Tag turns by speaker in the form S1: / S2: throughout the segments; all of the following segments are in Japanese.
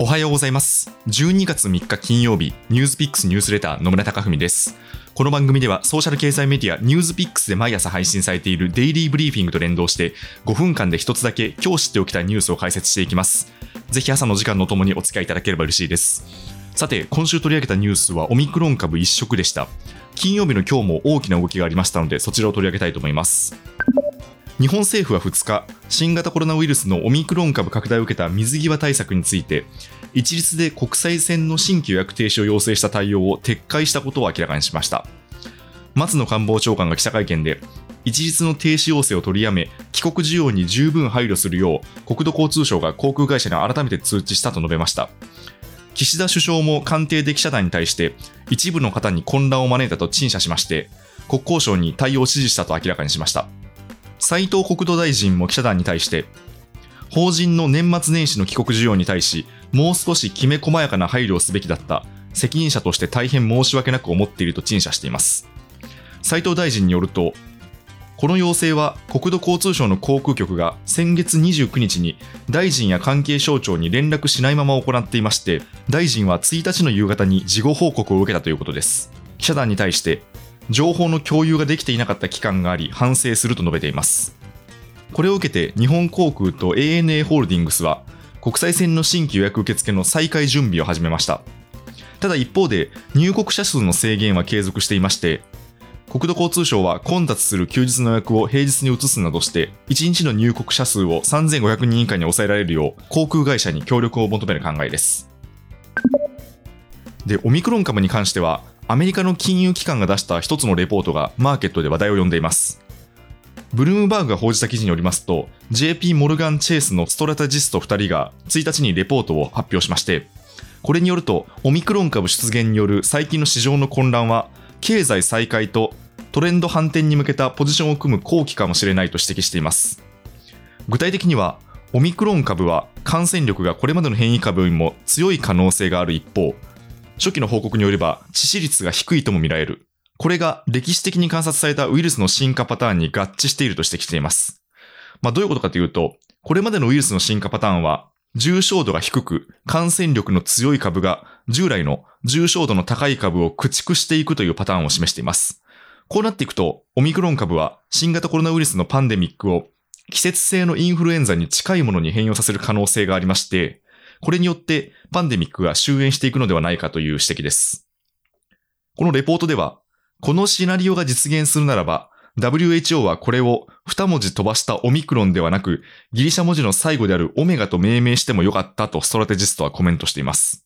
S1: おはようございます。12月3日金曜日、ニュースピックスニュースレター野村貴文です。この番組ではソーシャル経済メディアニュースピックスで毎朝配信されているデイリーブリーフィングと連動して5分間で一つだけ今日知っておきたいニュースを解説していきます。ぜひ朝の時間のともにお付き合いいただければ嬉しいです。さて、今週取り上げたニュースはオミクロン株一色でした。金曜日の今日も大きな動きがありましたので、そちらを取り上げたいと思います。日本政府は2日、新型コロナウイルスのオミクロン株拡大を受けた水際対策について、一律で国際線の新規予約停止を要請した対応を撤回したことを明らかにしました。松野官房長官が記者会見で、一律の停止要請を取りやめ、帰国需要に十分配慮するよう、国土交通省が航空会社に改めて通知したと述べました。岸田首相も官邸で記者団に対して、一部の方に混乱を招いたと陳謝しまして、国交省に対応を指示したと明らかにしました。斉藤国土大臣も記者団に対して、法人の年末年始の帰国需要に対し、もう少しきめ細やかな配慮をすべきだった、責任者として大変申し訳なく思っていると陳謝しています。斉藤大臣によると、この要請は国土交通省の航空局が先月29日に大臣や関係省庁に連絡しないまま行っていまして、大臣は1日の夕方に事後報告を受けたということです。記者団に対して、情報の共有ができていなかった期間があり、反省すると述べています。これを受けて日本航空と ANA ホールディングスは国際線の新規予約受付の再開準備を始めました。ただ一方で入国者数の制限は継続していまして、国土交通省は混雑する休日の予約を平日に移すなどして、1日の入国者数を3500人以下に抑えられるよう航空会社に協力を求める考えです。で、オミクロン株に関しては、アメリカの金融機関が出した一つのレポートがマーケットで話題を呼んでいます。ブルームバーグが報じた記事によりますと、JP モルガン・チェイスのストラテジスト2人が1日にレポートを発表しまして、これによると、オミクロン株出現による最近の市場の混乱は、経済再開とトレンド反転に向けたポジションを組む後期かもしれないと指摘しています。具体的には、オミクロン株は感染力がこれまでの変異株よりも強い可能性がある一方、初期の報告によれば致死率が低いとも見られる。これが歴史的に観察されたウイルスの進化パターンに合致していると指摘しています。まあ、どういうことかというと、これまでのウイルスの進化パターンは、重症度が低く、感染力の強い株が従来の重症度の高い株を駆逐していくというパターンを示しています。こうなっていくと、オミクロン株は新型コロナウイルスのパンデミックを季節性のインフルエンザに近いものに変容させる可能性がありまして、これによってパンデミックが終焉していくのではないかという指摘です。このレポートでは、このシナリオが実現するならば、WHO はこれを2文字飛ばしたオミクロンではなく、ギリシャ文字の最後であるオメガと命名してもよかったとストラテジストはコメントしています。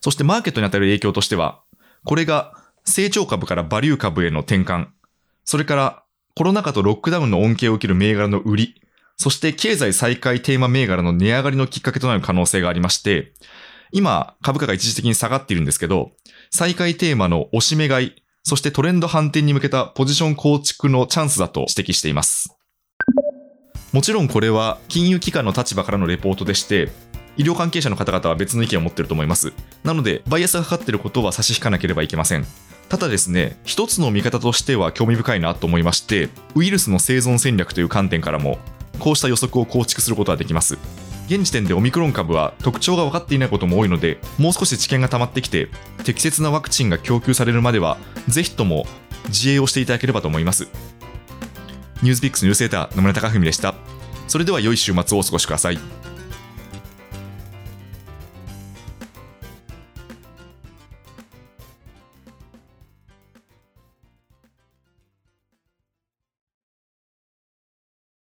S1: そしてマーケットに与える影響としては、これが成長株からバリュー株への転換、それからコロナ禍とロックダウンの恩恵を受ける銘柄の売り、そして経済再開テーマ銘柄の値上がりのきっかけとなる可能性がありまして、今株価が一時的に下がっているんですけど、再開テーマの押し目買い、そしてトレンド反転に向けたポジション構築のチャンスだと指摘しています。もちろんこれは金融機関の立場からのレポートでして、医療関係者の方々は別の意見を持っていると思います。なので、バイアスがかかっていることは差し引かなければいけません。ただですね、一つの見方としては興味深いなと思いまして、ウイルスの生存戦略という観点からも、こうした予測を構築することができます。現時点でオミクロン株は特徴が分かっていないことも多いので、もう少し知見が溜まってきて、適切なワクチンが供給されるまでは、ぜひとも自衛をしていただければと思います。ニュースピックスニュースレーター野村貴文でした。それでは良い週末をお過ごしください。